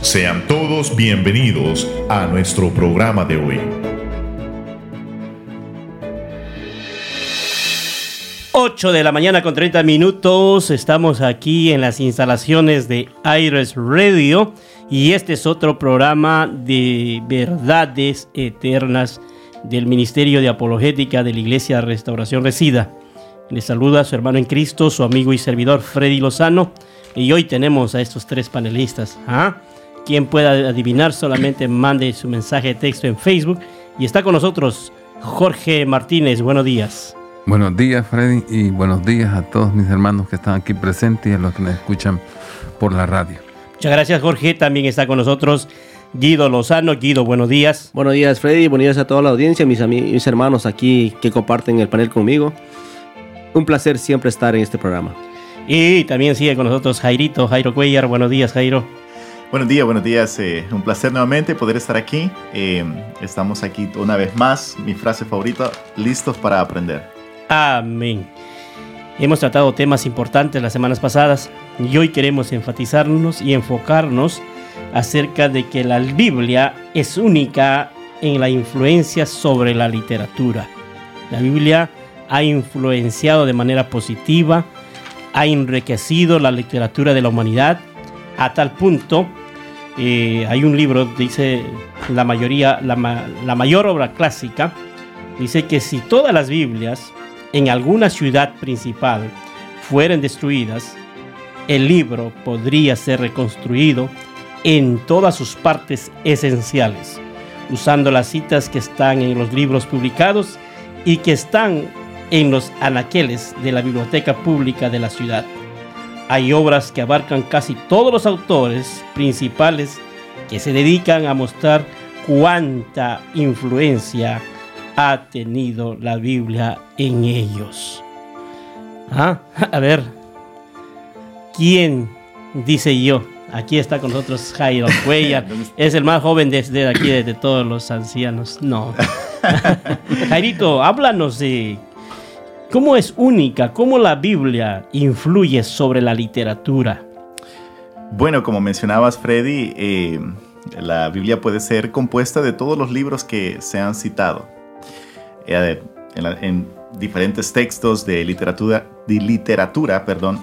Sean todos bienvenidos a nuestro programa de hoy. 8 de la mañana con 30 minutos. Estamos aquí en las instalaciones de Iris Radio y este es otro programa de verdades eternas del Ministerio de Apologética de la Iglesia Restauración Resida. Le saluda a su hermano en Cristo, su amigo y servidor Freddy Lozano. Y hoy tenemos a estos tres panelistas. ¿ah? Quien pueda adivinar solamente mande su mensaje de texto en Facebook. Y está con nosotros Jorge Martínez. Buenos días. Buenos días, Freddy, y buenos días a todos mis hermanos que están aquí presentes y a los que nos escuchan por la radio. Muchas gracias, Jorge. También está con nosotros Guido Lozano. Guido, buenos días. Buenos días, Freddy. Buenos días a toda la audiencia, mis, mis hermanos aquí que comparten el panel conmigo. Un placer siempre estar en este programa. Y también sigue con nosotros Jairito, Jairo Cuellar. Buenos días, Jairo. Buenos días, buenos días. Eh, un placer nuevamente poder estar aquí. Eh, estamos aquí una vez más. Mi frase favorita, listos para aprender. Amén. Hemos tratado temas importantes las semanas pasadas y hoy queremos enfatizarnos y enfocarnos acerca de que la Biblia es única en la influencia sobre la literatura. La Biblia ha influenciado de manera positiva, ha enriquecido la literatura de la humanidad a tal punto eh, hay un libro, dice la mayoría, la, la mayor obra clásica, dice que si todas las Biblias en alguna ciudad principal fueran destruidas, el libro podría ser reconstruido en todas sus partes esenciales, usando las citas que están en los libros publicados y que están en los anaqueles de la biblioteca pública de la ciudad. Hay obras que abarcan casi todos los autores principales que se dedican a mostrar cuánta influencia ha tenido la Biblia en ellos. Ah, a ver, ¿quién dice yo? Aquí está con nosotros Jairo Cuellar. es el más joven desde aquí, de todos los ancianos. No. Jairito, háblanos de ¿Cómo es única? ¿Cómo la Biblia influye sobre la literatura? Bueno, como mencionabas, Freddy, eh, la Biblia puede ser compuesta de todos los libros que se han citado. Eh, en, diferentes textos de literatura, de literatura perdón,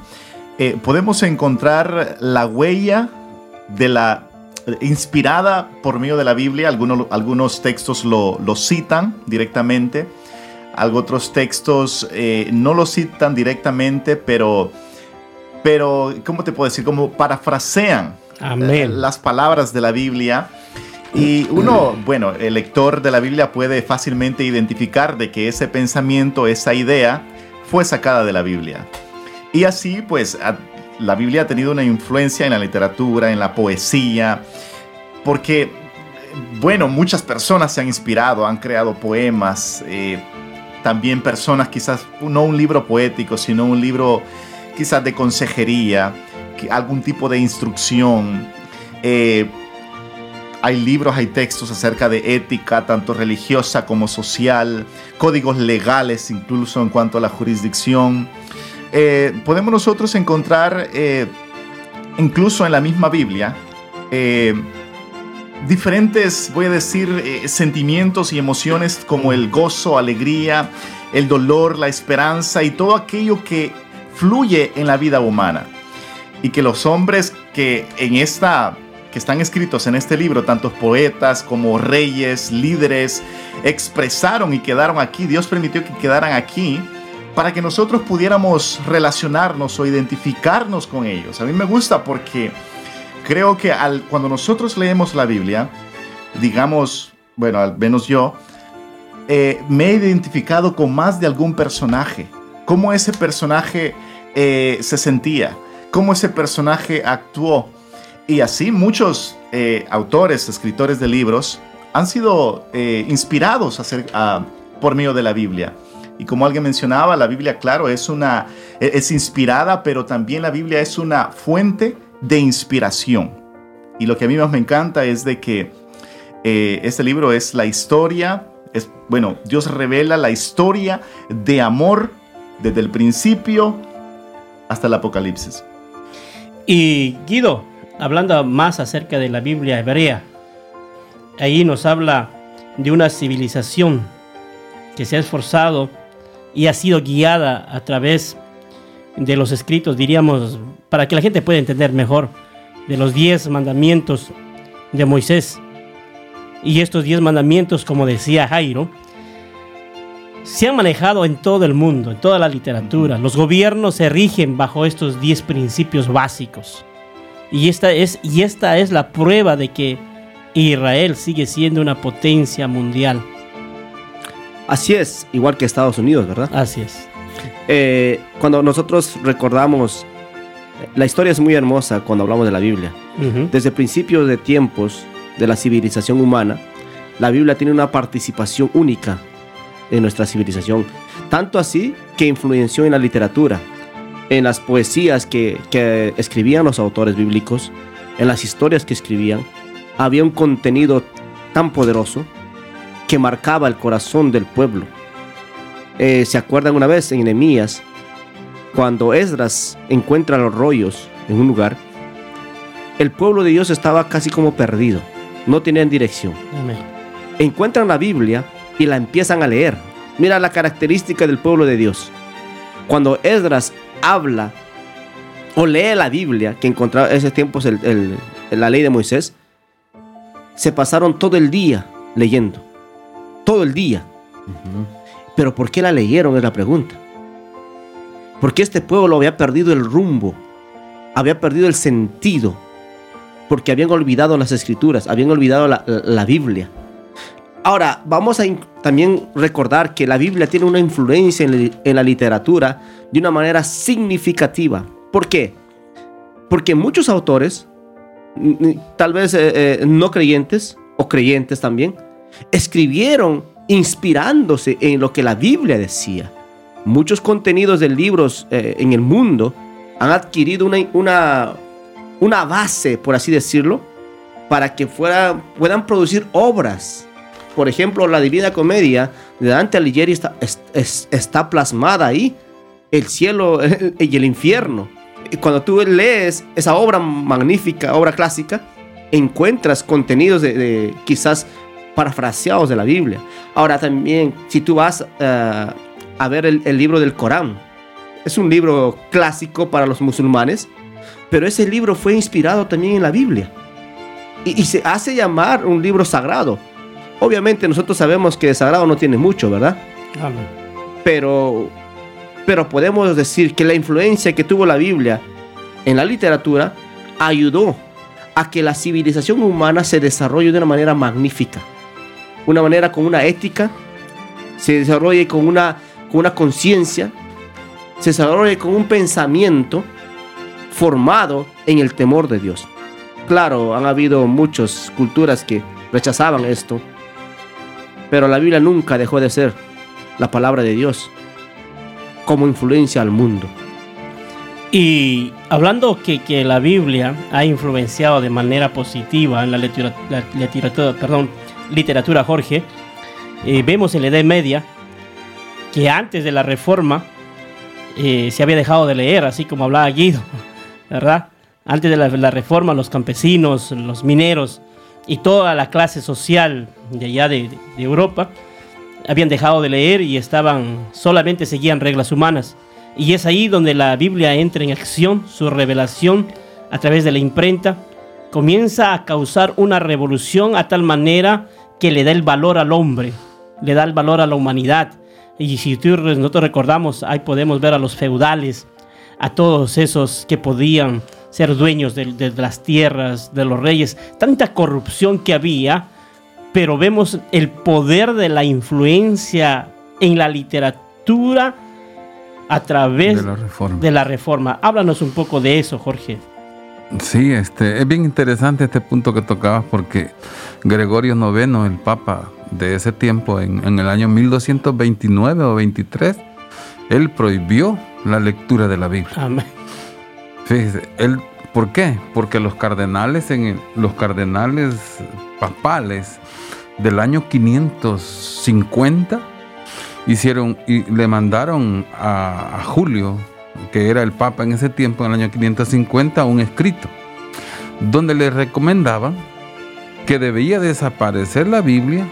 eh, podemos encontrar la huella de la inspirada por medio de la Biblia. Algunos, textos lo, lo citan directamente algo otros textos eh, no lo citan directamente, pero, pero, ¿cómo te puedo decir? Como parafrasean eh, las palabras de la Biblia. Y uno, bueno, el lector de la Biblia puede fácilmente identificar de que ese pensamiento, esa idea, fue sacada de la Biblia. Y así, pues, la Biblia ha tenido una influencia en la literatura, en la poesía, porque, bueno, muchas personas se han inspirado, han creado poemas, eh, también personas, quizás no un libro poético, sino un libro quizás de consejería, algún tipo de instrucción. Eh, hay libros, hay textos acerca de ética, tanto religiosa como social, códigos legales incluso en cuanto a la jurisdicción. Eh, podemos nosotros encontrar, eh, incluso en la misma Biblia, diferentes, voy a decir, eh, sentimientos y emociones como el gozo, alegría, el dolor, la esperanza y todo aquello que fluye en la vida humana. Y que los hombres que en esta que están escritos en este libro, tantos poetas como reyes, líderes, expresaron y quedaron aquí. Dios permitió que quedaran aquí para que nosotros pudiéramos relacionarnos o identificarnos con ellos. A mí me gusta porque creo que al, cuando nosotros leemos la Biblia, digamos, bueno, al menos yo, eh, me he identificado con más de algún personaje. Cómo ese personaje eh, se sentía, cómo ese personaje actuó. Y así muchos eh, autores, escritores de libros, han sido inspirados a hacer, por medio de la Biblia. Y como alguien mencionaba, la Biblia, claro, es, una, es inspirada, pero también la Biblia es una fuente de inspiración. Y lo que a mí más me encanta es de que eh, este libro es la historia, es, bueno, Dios revela la historia de amor desde el principio hasta el Apocalipsis. Y Guido, hablando más acerca de la Biblia hebrea, ahí nos habla de una civilización que se ha esforzado y ha sido guiada a través de los escritos, diríamos, para que la gente pueda entender mejor, de los diez mandamientos de Moisés. Y estos diez mandamientos, como decía Jairo, se han manejado en todo el mundo, en toda la literatura. Los gobiernos se rigen bajo estos diez principios básicos. Y esta es, y esta es la prueba de que Israel sigue siendo una potencia mundial. Así es, igual que Estados Unidos, ¿verdad? Así es. Eh, cuando nosotros recordamos, la historia es muy hermosa cuando hablamos de la Biblia. Desde principios de tiempos de la civilización humana, la Biblia tiene una participación única en nuestra civilización. Tanto así que influenció en la literatura, en las poesías que, que escribían los autores bíblicos, en las historias que escribían. Había un contenido tan poderoso que marcaba el corazón del pueblo. Eh, ¿Se acuerdan una vez en Nehemías, cuando Esdras encuentra los rollos en un lugar? El pueblo de Dios estaba casi como perdido, no tenían dirección. Amén. Encuentran la Biblia y la empiezan a leer. Mira la característica del pueblo de Dios. Cuando Esdras habla o lee la Biblia, que encontraba en ese tiempo es el- el- la ley de Moisés, se pasaron todo el día leyendo. Todo el día. Pero ¿por qué la leyeron? Es la pregunta. Porque este pueblo había perdido el rumbo, había perdido el sentido, porque habían olvidado las escrituras, habían olvidado la, Biblia. Ahora, vamos a también recordar que la Biblia tiene una influencia en, la literatura de una manera significativa. ¿Por qué? Porque muchos autores, tal vez eh, eh, no creyentes o creyentes también, escribieron inspirándose en lo que la Biblia decía. Muchos contenidos de libros eh, en el mundo han adquirido una, una, una base, por así decirlo, para que fuera, puedan producir obras. Por ejemplo, la Divina Comedia de Dante Alighieri está, es- es- está plasmada ahí, el cielo y el infierno. Cuando tú lees esa obra magnífica, obra clásica, encuentras contenidos de, quizás parafraseados de la Biblia. Ahora también, si tú vas eh, a ver el, el libro del Corán, es un libro clásico para los musulmanes, pero ese libro fue inspirado también en la Biblia. Y, y se hace llamar un libro sagrado. Obviamente nosotros sabemos que sagrado no tiene mucho, ¿verdad? Amén. Pero, pero podemos decir que la influencia que tuvo la Biblia en la literatura ayudó a que la civilización humana se desarrolle de una manera magnífica. Una manera con una ética, se desarrolle con una, con una conciencia, se desarrolle con un pensamiento formado en el temor de Dios. Claro, han habido muchas culturas que rechazaban esto, pero la Biblia nunca dejó de ser la palabra de Dios como influencia al mundo. Y hablando que, que la Biblia ha influenciado de manera positiva en la literatura, literatura, perdón, literatura Jorge, eh, vemos en la Edad Media que antes de la Reforma eh, se había dejado de leer, así como hablaba Guido, ¿verdad? Antes de la, Reforma, los campesinos, los mineros y toda la clase social de allá de, de Europa habían dejado de leer y estaban solamente seguían reglas humanas. Y es ahí donde la Biblia entra en acción, su revelación a través de la imprenta comienza a causar una revolución a tal manera que le da el valor al hombre, le da el valor a la humanidad. Y si tú- nosotros recordamos, ahí podemos ver a los feudales, a todos esos que podían ser dueños de, de las tierras, de los reyes, tanta corrupción que había, pero vemos el poder de la influencia en la literatura a través de la reforma. de la reforma. Háblanos un poco de eso, Jorge. Sí, este, es bien interesante este punto que tocabas porque Gregorio IX, el Papa de ese tiempo, en, en el año 1229 o 23, él prohibió la lectura de la Biblia. Amén. Fíjese, él, ¿por qué? Porque los cardenales, en el- los cardenales papales del año 550 hicieron y le mandaron a, a Julio, que era el papa en ese tiempo, en el año 550, un escrito donde le recomendaban que debía desaparecer la Biblia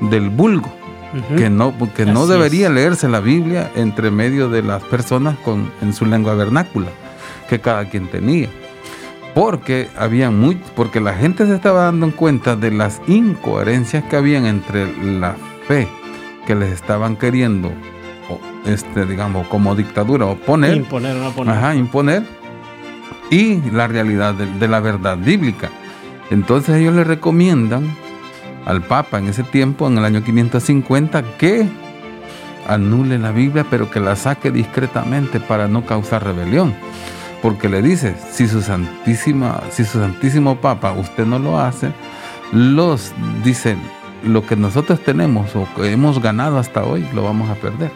del vulgo, que no, que no Así debería es. leerse la Biblia entre medio de las personas con, en su lengua vernácula, que cada quien tenía. Porque había muy, porque la gente se estaba dando cuenta de las incoherencias que habían entre la fe que les estaban queriendo, este, digamos, como dictadura oponer, Imponer o no poner. Ajá, imponer. Y la realidad de, de la verdad bíblica. Entonces ellos le recomiendan al Papa en ese tiempo, en el año 550, que anule la Biblia, pero que la saque discretamente para no causar rebelión. Porque le dice, si su santísima, si su santísimo Papa usted no lo hace, los dice lo que nosotros tenemos o que hemos ganado hasta hoy lo vamos a perder.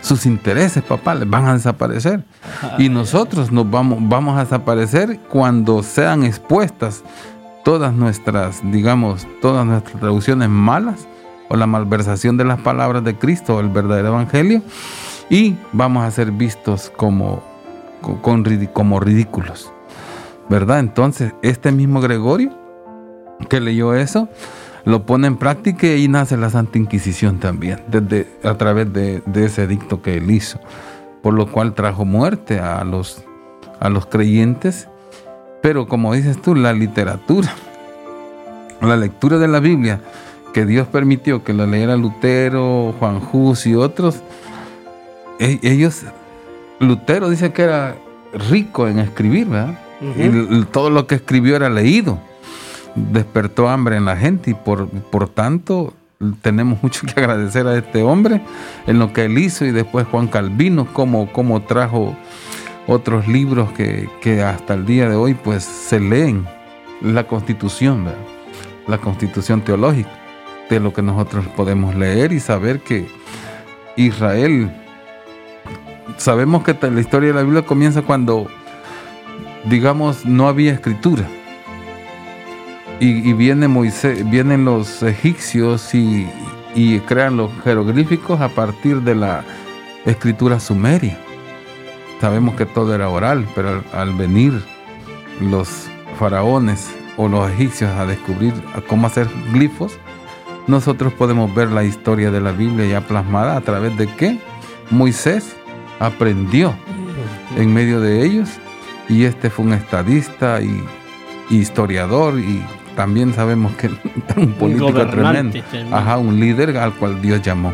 Sus intereses papales van a desaparecer. Y nosotros nos vamos, vamos a desaparecer cuando sean expuestas todas nuestras, digamos, todas nuestras traducciones malas o la malversación de las palabras de Cristo el verdadero evangelio y vamos a ser vistos como, co- con como ridículos. ¿Verdad? Entonces, este mismo Gregorio que leyó eso, lo pone en práctica y nace la Santa Inquisición también, desde, a través de, de ese edicto que él hizo, por lo cual trajo muerte a los, a los creyentes. Pero como dices tú, la literatura, la lectura de la Biblia, que Dios permitió que la leyera Lutero, Juan Hus y otros, e- ellos, Lutero dice que era rico en escribir, ¿verdad? Y todo lo que escribió era leído. Despertó hambre en la gente y por, por tanto tenemos mucho que agradecer a este hombre en lo que él hizo y después Juan Calvino, como, como trajo otros libros que, que hasta el día de hoy pues se leen. La constitución, la constitución teológica, de lo que nosotros podemos leer y saber que Israel, sabemos que la historia de la Biblia comienza cuando digamos, no había escritura. Y, viene Moisés, vienen los egipcios y crean los jeroglíficos a partir de la escritura sumeria. Sabemos que todo era oral, pero al, al venir los faraones o los egipcios a descubrir cómo hacer glifos, nosotros podemos ver la historia de la Biblia ya plasmada a través de que Moisés aprendió en medio de ellos y este fue un estadista y, y historiador y también sabemos que un político tremendo. ajá, un líder al cual Dios llamó.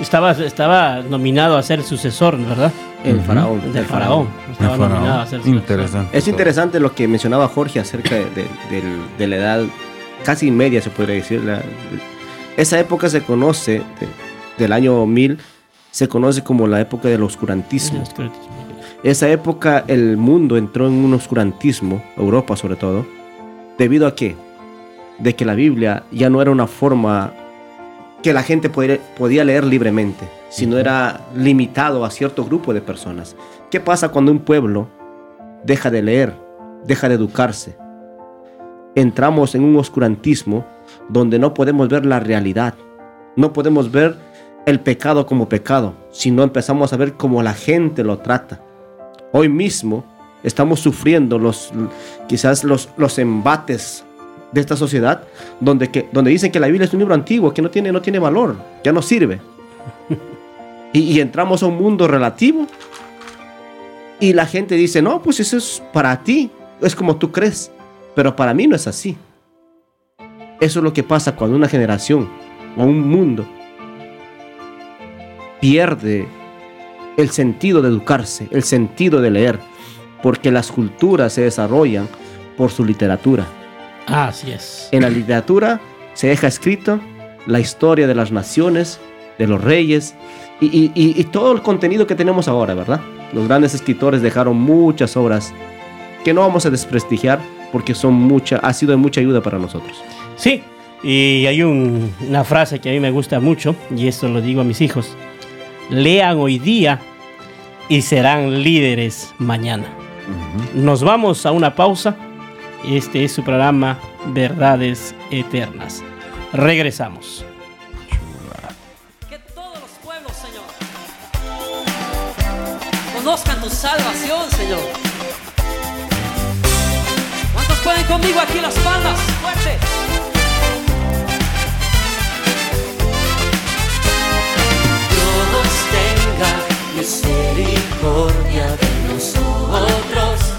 Estaba, estaba nominado a ser sucesor, ¿verdad? El faraón. El del faraón. Estaba El faraón. nominado a ser sucesor. Interesante. Es interesante lo que mencionaba Jorge acerca de, de- del- de la edad casi media, se podría decir. la- esa época se conoce, de- del año 1000, se conoce como la época del oscurantismo. Esa época el mundo entró en un oscurantismo, Europa sobre todo, debido a qué? De que la Biblia ya no era una forma que la gente podía, leer libremente, sino era limitado a cierto grupo de personas. ¿Qué pasa cuando un pueblo deja de leer, deja de educarse? Entramos en un oscurantismo donde no podemos ver la realidad, no podemos ver el pecado como pecado, sino empezamos a ver cómo la gente lo trata. Hoy mismo estamos sufriendo los, quizás los, los embates de esta sociedad donde, que, donde dicen que la Biblia es un libro antiguo, que no tiene, no tiene valor, ya no sirve. Y, y entramos a un mundo relativo y la gente dice, no, pues eso es para ti, es como tú crees, pero para mí no es así. Eso es lo que pasa cuando una generación o un mundo pierde el sentido de educarse, el sentido de leer, porque las culturas se desarrollan por su literatura. Así es. En la literatura se deja escrito la historia de las naciones, de los reyes y, y- y- y todo el contenido que tenemos ahora, ¿verdad? Los grandes escritores dejaron muchas obras que no vamos a desprestigiar porque son mucha, ha sido de mucha ayuda para nosotros. Sí, y hay un- una frase que a mí me gusta mucho, y esto lo digo a mis hijos. Lean hoy día y serán líderes mañana. Nos vamos a una pausa. Este es su programa Verdades Eternas. Regresamos. Que todos los pueblos, Señor, conozcan tu salvación, Señor. ¿Cuántos pueden conmigo aquí las palmas, fuerte. Dios tenga misericordia de nosotros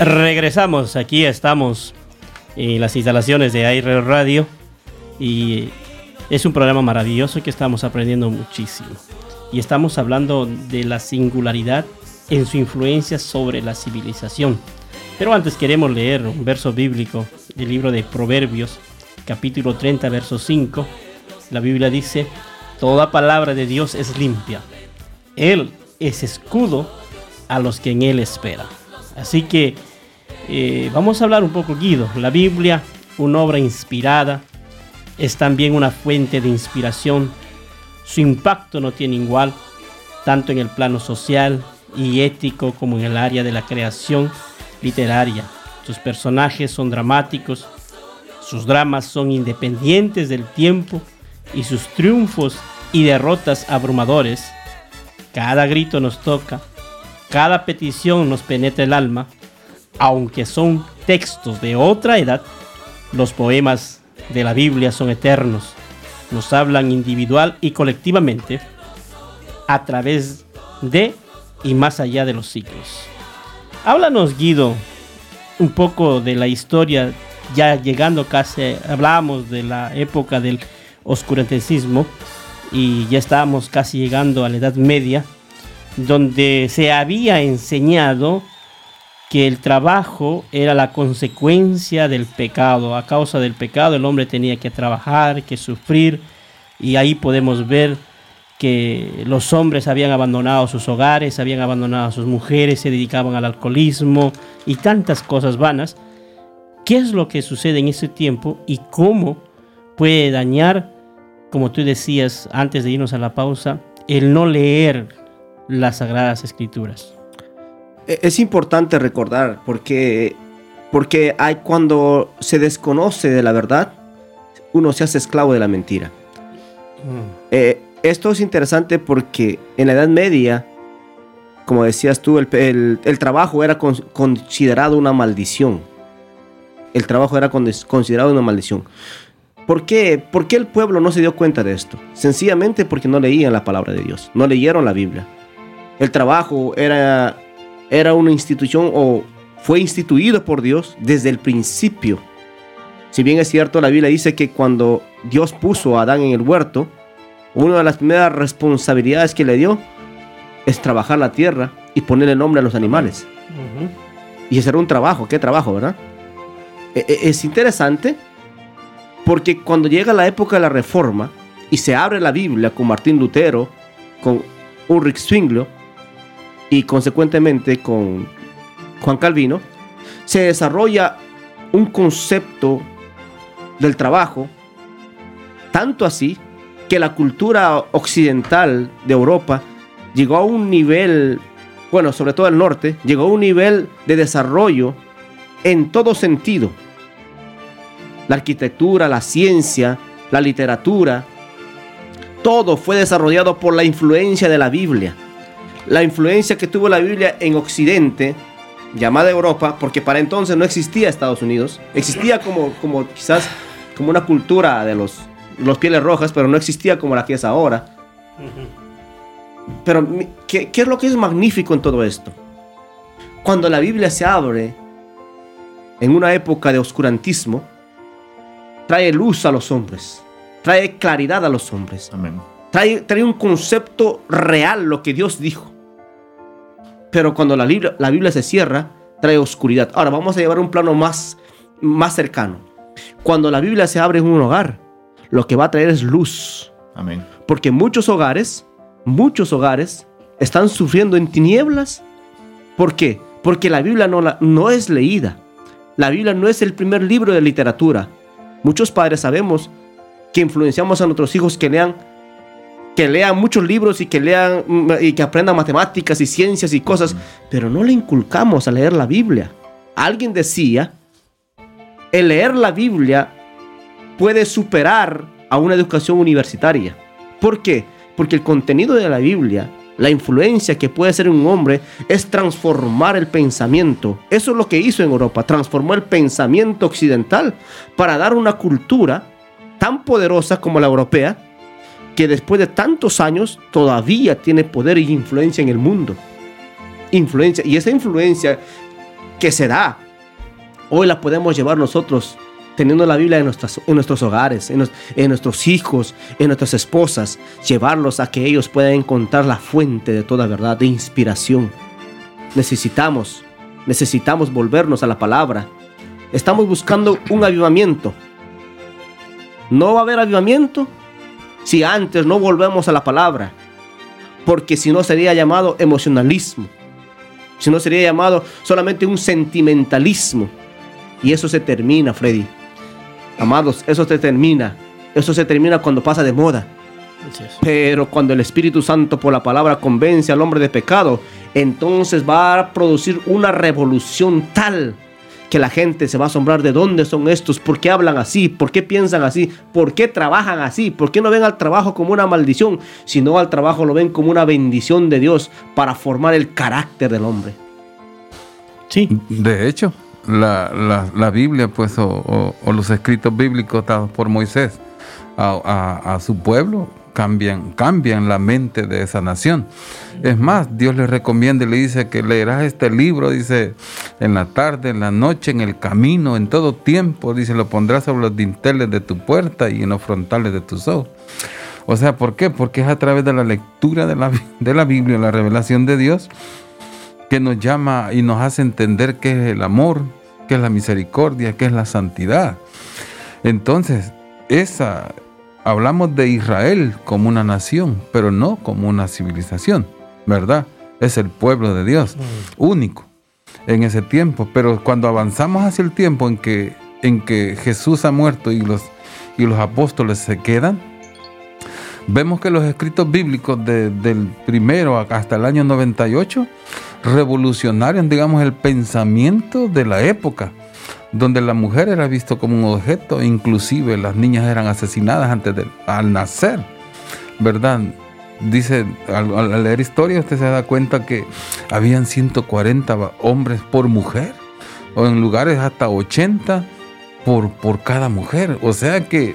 Regresamos, aquí estamos en las instalaciones de Aire Radio y es un programa maravilloso que estamos aprendiendo muchísimo. Y estamos hablando de la singularidad en su influencia sobre la civilización. Pero antes queremos leer un verso bíblico del libro de Proverbios, capítulo 30, verso 5. La Biblia dice, Toda palabra de Dios es limpia. Él es escudo a los que en Él esperan. Así que eh, vamos a hablar un poco, Guido. La Biblia, una obra inspirada, es también una fuente de inspiración. Su impacto no tiene igual, tanto en el plano social y ético como en el área de la creación literaria. Sus personajes son dramáticos, sus dramas son independientes del tiempo y sus triunfos y derrotas abrumadores. Cada grito nos toca, cada petición nos penetra el alma, aunque son textos de otra edad, los poemas de la Biblia son eternos, nos hablan individual y colectivamente a través de y más allá de los siglos. Háblanos, Guido, un poco de la historia, ya llegando casi, hablábamos de la época del oscuranticismo y ya estábamos casi llegando a la Edad Media, donde se había enseñado que el trabajo era la consecuencia del pecado. A causa del pecado el hombre tenía que trabajar, que sufrir, y ahí podemos ver que los hombres habían abandonado sus hogares, habían abandonado a sus mujeres, se dedicaban al alcoholismo y tantas cosas vanas. ¿Qué es lo que sucede en ese tiempo y cómo puede dañar, como tú decías antes de irnos a la pausa, el no leer las sagradas escrituras? E- Es importante recordar porque, porque hay cuando se desconoce de la verdad, uno se hace esclavo de la mentira. Eh, esto es interesante porque en la Edad Media, como decías tú, el, el- el trabajo era con- considerado una maldición. El trabajo era con- considerado una maldición. ¿Por qué? ¿Por qué el pueblo no se dio cuenta de esto? Sencillamente porque no leían la palabra de Dios, no leyeron la Biblia. El trabajo era, era una institución o fue instituido por Dios desde el principio. Si bien es cierto, la Biblia dice que cuando Dios puso a Adán en el huerto, una de las primeras responsabilidades que le dio es trabajar la tierra y ponerle nombre a los animales. Y ese era un trabajo, qué trabajo, ¿verdad? E- e- Es interesante porque cuando llega la época de la reforma y se abre la Biblia con Martín Lutero, con Ulrich Zwinglio y consecuentemente con Juan Calvino, se desarrolla un concepto del trabajo, tanto así que la cultura occidental de Europa llegó a un nivel, bueno, sobre todo el norte, llegó a un nivel de desarrollo en todo sentido. La arquitectura, la ciencia, la literatura, todo fue desarrollado por la influencia de la Biblia. La influencia que tuvo la Biblia en Occidente, llamada Europa, porque para entonces no existía Estados Unidos, existía como, como quizás como una cultura de los, los pieles rojas, pero no existía como la que es ahora. Pero, ¿qué, qué es lo que es magnífico en todo esto? Cuando la Biblia se abre en una época de oscurantismo, trae luz a los hombres, trae claridad a los hombres, Amén. trae, trae un concepto real, lo que Dios dijo. Pero cuando la Biblia, la Biblia se cierra, trae oscuridad. Ahora vamos a llevar un plano más, más cercano. Cuando la Biblia se abre en un hogar, lo que va a traer es luz. Amén. Porque muchos hogares, muchos hogares están sufriendo en tinieblas. ¿Por qué? Porque la Biblia no, la- no es leída. La Biblia no es el primer libro de literatura. Muchos padres sabemos que influenciamos a nuestros hijos que lean que lean muchos libros y que lean mm, y que aprendan matemáticas y ciencias y cosas, pero no le inculcamos a leer la Biblia. Alguien decía, el leer la Biblia puede superar a una educación universitaria. ¿Por qué? Porque el contenido de la Biblia, la influencia que puede en un hombre, es transformar el pensamiento. Eso es lo que hizo en Europa, transformó el pensamiento occidental para dar una cultura tan poderosa como la europea, que después de tantos años todavía tiene poder y influencia en el mundo. Influencia, y esa influencia que se da, hoy la podemos llevar nosotros teniendo la Biblia en, nuestras, en nuestros hogares, en, en nuestros hijos, en nuestras esposas, llevarlos a que ellos puedan encontrar la fuente de toda verdad, de inspiración. Necesitamos, necesitamos volvernos a la palabra. Estamos buscando un avivamiento. No va a haber avivamiento si antes no volvemos a la palabra, porque si no sería llamado emocionalismo, si no sería llamado solamente un sentimentalismo. Y eso se termina, Freddy. Amados, eso se termina. Eso se termina cuando pasa de moda. Pero cuando el Espíritu Santo por la palabra convence al hombre de pecado, entonces va a producir una revolución tal que la gente se va a asombrar de dónde son estos, por qué hablan así, por qué piensan así, por qué trabajan así, por qué no ven al trabajo como una maldición, sino al trabajo lo ven como una bendición de Dios para formar el carácter del hombre. Sí, De hecho, la, la- la Biblia, pues, o, o- o los escritos bíblicos dados por Moisés a, a- a su pueblo, cambian, cambian la mente de esa nación. Es más, Dios le recomienda y le dice que leerás este libro, dice, en la tarde, en la noche, en el camino, en todo tiempo, dice, lo pondrás sobre los dinteles de tu puerta y en los frontales de tus ojos. O sea, ¿por qué? Porque es a través de la lectura de la, de la Biblia, la revelación de Dios, que nos llama y nos hace entender qué es el amor, qué es la misericordia, qué es la santidad. Entonces, esa hablamos de Israel como una nación, pero no como una civilización, ¿verdad? Es el pueblo de Dios, único en ese tiempo, pero cuando avanzamos hacia el tiempo en que en que Jesús ha muerto y los y los apóstoles se quedan, vemos que los escritos bíblicos de- del primero hasta el año 98 revolucionaron, digamos, el pensamiento de la época, donde la mujer era visto como un objeto, inclusive las niñas eran asesinadas antes de al nacer, ¿verdad? Dice, al, leer historia usted se da cuenta que habían 140 va- hombres por mujer, o en lugares hasta 80 por, por cada mujer. O sea que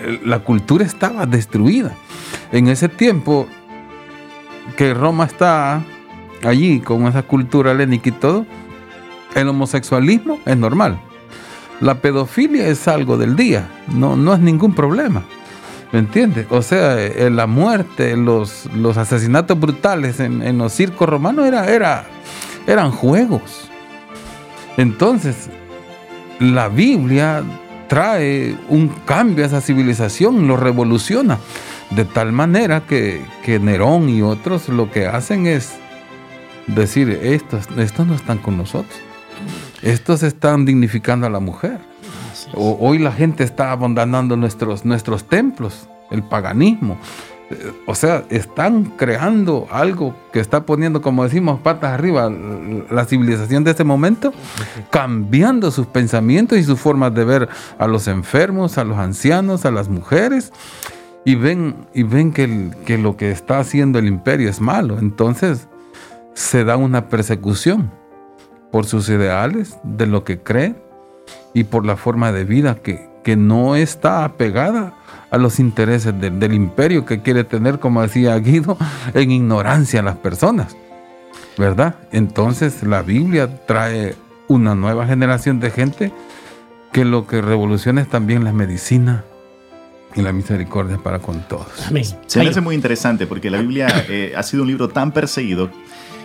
eh, la cultura estaba destruida. En ese tiempo que Roma está allí con esa cultura helénica y todo, el homosexualismo es normal. La pedofilia es algo del día, no, no es ningún problema. ¿Me entiendes? O sea, eh, la muerte, los, los asesinatos brutales en, en los circos romanos era, era, eran juegos. Entonces, la Biblia trae un cambio a esa civilización, lo revoluciona. De tal manera que, que Nerón y otros lo que hacen es decir, estos, estos no están con nosotros. Estos están dignificando a la mujer. O- hoy la gente está abandonando nuestros, nuestros templos, el paganismo. Eh, O sea, están creando algo que está poniendo, como decimos, patas arriba la civilización de este momento, cambiando sus pensamientos y sus formas de ver a los enfermos, a los ancianos, a las mujeres, y ven, y ven que, el- que lo que está haciendo el imperio es malo. Entonces se da una persecución por sus ideales, de lo que creen y por la forma de vida que, que no está apegada a los intereses del- del imperio que quiere tener, como decía Guido, en ignorancia a las personas. ¿Verdad? Entonces la Biblia trae una nueva generación de gente que lo que revoluciona es también la medicina y la misericordia para con todos. Amén. Se me hace muy interesante porque la Biblia eh, ha sido un libro tan perseguido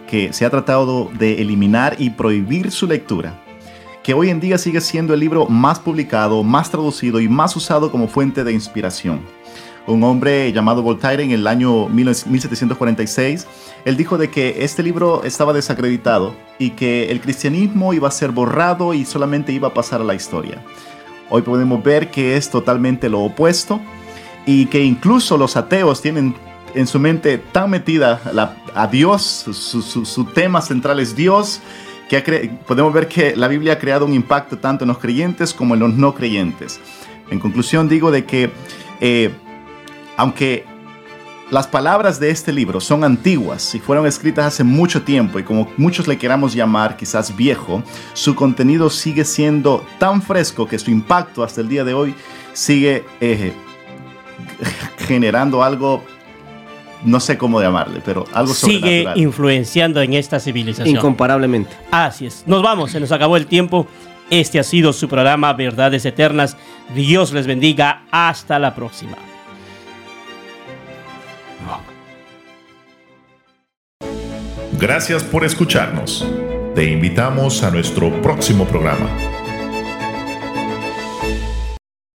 que se ha tratado de eliminar y prohibir su lectura, que hoy en día sigue siendo el libro más publicado, más traducido y más usado como fuente de inspiración. Un hombre llamado Voltaire en el año 1746, él dijo de que este libro estaba desacreditado y que el cristianismo iba a ser borrado y solamente iba a pasar a la historia. Hoy podemos ver que es totalmente lo opuesto y que incluso los ateos tienen en su mente tan metida a Dios, su, tema central es Dios, que podemos ver que la Biblia ha creado un impacto tanto en los creyentes como en los no creyentes. En conclusión digo de que eh, aunque las palabras de este libro son antiguas y fueron escritas hace mucho tiempo y como muchos le queramos llamar quizás viejo, su contenido sigue siendo tan fresco que su impacto hasta el día de hoy sigue eh, generando algo, no sé cómo llamarle, pero algo sigue sobrenatural. influenciando en esta civilización. Incomparablemente. Así es. Nos vamos, se nos acabó el tiempo. Este ha sido su programa Verdades Eternas. Dios les bendiga. Hasta la próxima. Gracias por escucharnos. Te invitamos a nuestro próximo programa.